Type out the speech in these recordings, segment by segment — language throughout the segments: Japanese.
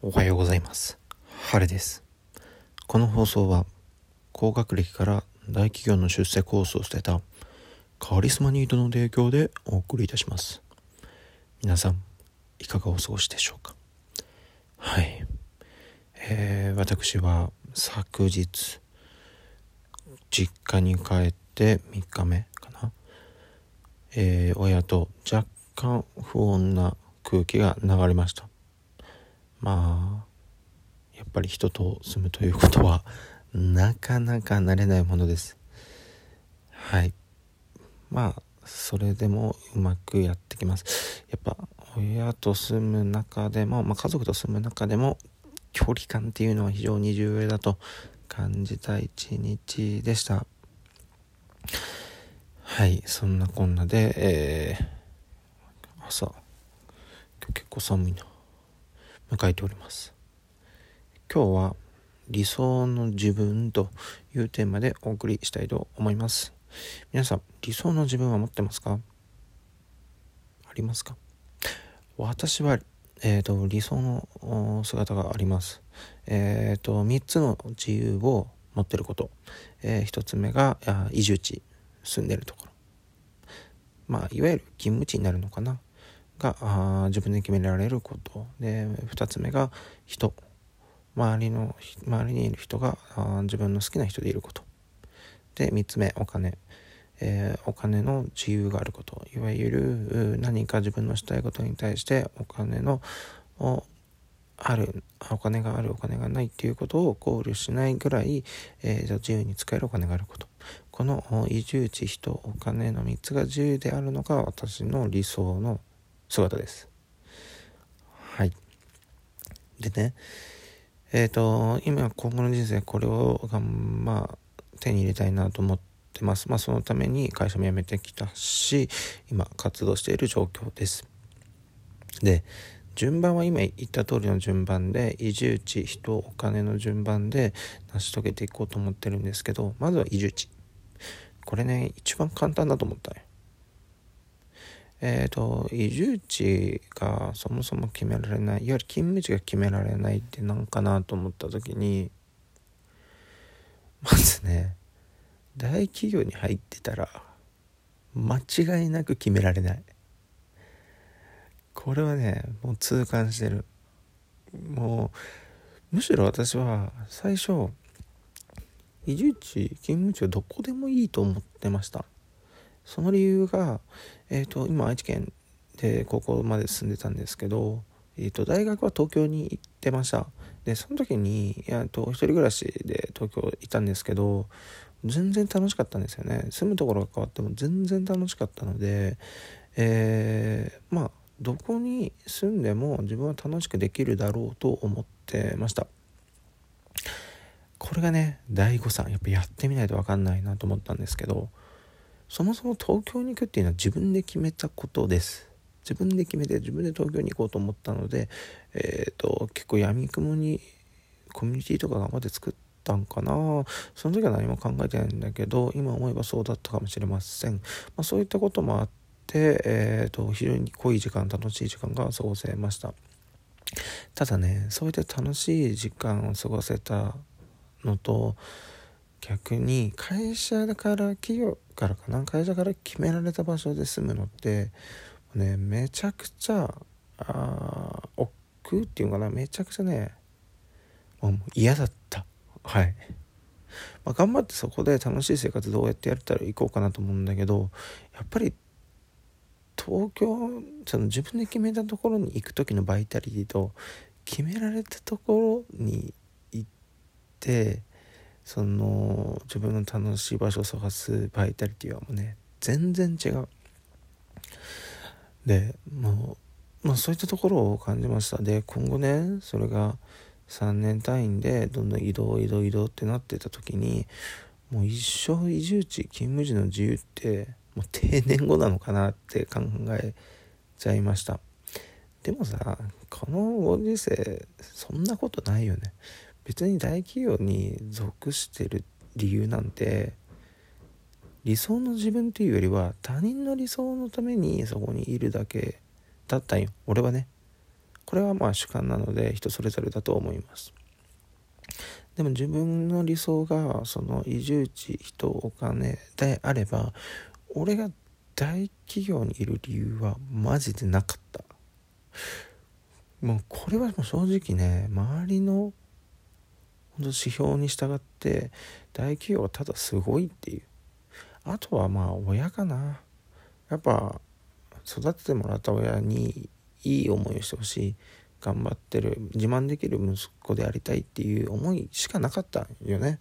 おはようございます。晴れです。この放送は高学歴から大企業の出世コースを捨てたカリスマニートの提供でお送りいたします。皆さん、いかがお過ごしでしょうか？はい。えー、私は昨日、実家に帰って3日目かな。えー、親と若干不穏な空気が流れました。まあやっぱり人と住むということはなかなか慣れないものです。はい。まあそれでもうまくやってきます。やっぱ親と住む中でも、まあ、家族と住む中でも距離感っていうのは非常に重要だと感じた一日でした。はい。そんなこんなで、えー、朝。今日結構寒いな。迎えております。今日は理想の自分というテーマでお送りしたいと思います。皆さん理想の自分は持ってますか？ありますか？私は、えーと、理想の姿があります。えっ、ー、と3つの自由を持ってること、えー、1つ目が移住地住んでるところ。まあいわゆる勤務地になるのかな。が自分で決められること。で2つ目が人。周りの周りにいる人が自分の好きな人でいること。で3つ目お金、えー、お金の自由があること。いわゆる何か自分のしたいことに対してお金のあるお金があるお金がないっていうことを考慮しないぐらい、えー、自由に使えるお金があること。この移住地人お金の3つが自由であるのが私の理想の姿です。はい。でね、えっ、ー、と、今今後の人生これをが、まあ、手に入れたいなと思ってます。まあ、そのために会社も辞めてきたし、今活動している状況です。で、順番は今言った通りの順番で、移住地、人、お金の順番で成し遂げていこうと思ってるんですけど、まずは移住地。これね、一番簡単だと思ったね。えーと、移住地がそもそも決められないいわゆる勤務地が決められないって何かなと思った時に まずね大企業に入ってたら間違いなく決められない。これはねもう痛感してる。もうむしろ私は最初移住地勤務地はどこでもいいと思ってました。その理由が、えーと、今愛知県でここまで住んでたんですけど、えーと、大学は東京に行ってました。でその時にいやと一人暮らしで東京いたんですけど全然楽しかったんですよね。住むところが変わっても全然楽しかったので、えー、まあどこに住んでも自分は楽しくできるだろうと思ってました。これがね大誤算やっぱやってみないと分かんないなと思ったんですけどそもそも東京に行くっていうのは自分で決めたことです。自分で決めて自分で東京に行こうと思ったのでえっ、ー、と結構やみくもにコミュニティとか頑張って作ったんかな。その時は何も考えてないんだけど今思えばそうだったかもしれません、まあ、そういったこともあってえ、ー、と非常に濃い時間楽しい時間が過ごせました。ただねそういった楽しい時間を過ごせたのと逆に会社だから企業からかな会社から決められた場所で住むのってねめちゃくちゃあ億劫っていうのかなめちゃくちゃねもう嫌だった。はい、まあ、頑張ってそこで楽しい生活どうやってやれたら行こうかなと思うんだけどやっぱり東京その自分で決めたところに行く時のバイタリティと決められたところに行ってその自分の楽しい場所を探すバイタリティはもうね全然違う。でもう、まあ、そういったところを感じました。で今後ねそれが3年単位でどんどん移動移動移動ってなってた時にもう一生移住地勤務時の自由ってもう定年後なのかなって考えちゃいました。でもさこのご時世そんなことないよね。別に大企業に属してる理由なんて理想の自分っていうよりは他人の理想のためにそこにいるだけだったんよ。俺はね。これはまあ主観なので人それぞれだと思います。でも自分の理想がその移住地人お金であれば俺が大企業にいる理由はマジでなかった。もうこれはもう正直ね周りの指標に従って大企業はただすごいっていう。あとはまあ親かな。やっぱ育ててもらった親にいい思いをしてほしい。頑張ってる自慢できる息子でありたいっていう思いしかなかったよね。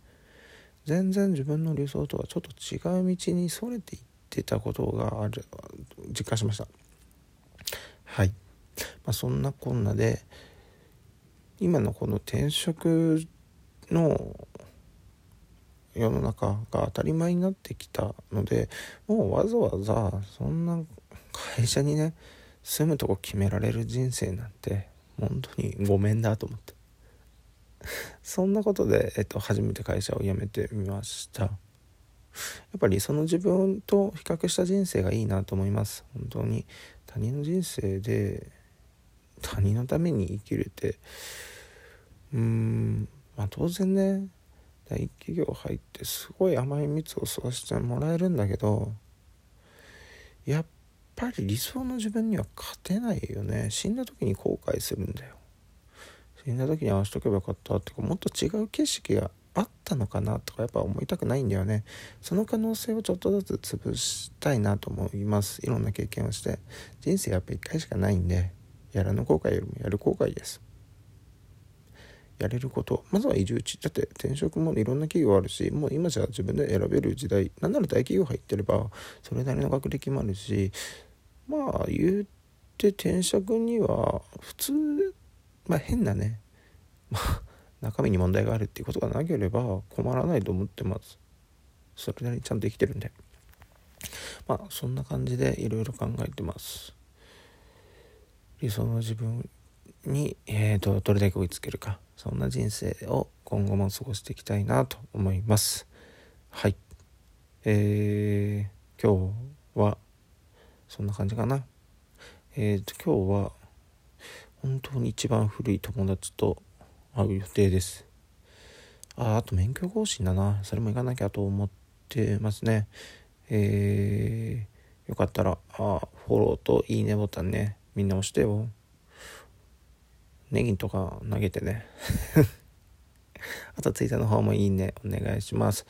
全然自分の理想とはちょっと違う道にそれていってたことがある実感しました。はい、まあ、そんなこんなで今のこの転職の世の中が当たり前になってきたのでもうわざわざそんな会社にね住むとこ決められる人生なんて本当にごめんだと思って。そんなことで、えっと、初めて会社を辞めてみました。やっぱりその自分と比較した人生がいいなと思います。本当に。他人の人生で他人のために生きるってうーん。まあ当然ね大企業入ってすごい甘い蜜を吸わせてもらえるんだけどやっぱり理想の自分には勝てないよね。死んだ時に後悔するんだよ。死んだ時にああしとけばよかったってかもっと違う景色があったのかなとかやっぱ思いたくないんだよね。その可能性をちょっとずつ潰したいなと思います。いろんな経験をして。人生やっぱ一回しかないんでやらぬ後悔よりもやる後悔です。やれること。まずは移住地。だって転職もいろんな企業あるしもう今じゃ自分で選べる時代。なんなら大企業入ってればそれなりの学歴もあるし。まあ言って転職には普通まあ変なねまあ 中身に問題があるっていうことがなければ困らないと思ってます。それなりにちゃんと生きてるんで。まあそんな感じでいろいろ考えてます。理想の自分に、えーと、どれだけ追いつけるか。そんな人生を今後も過ごしていきたいなと思います。はい。えー、今日はそんな感じかな。えーと今日は本当に一番古い友達と会う予定です。ああと免許更新だな。それも行かなきゃと思ってますね。えー、よかったらあフォローといいねボタンねみんな押してよ。ネギとか投げてね。あとツイッターの方もいいね。お願いします。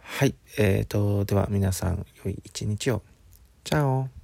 はい。えーとでは皆さん良い一日を。チャオ。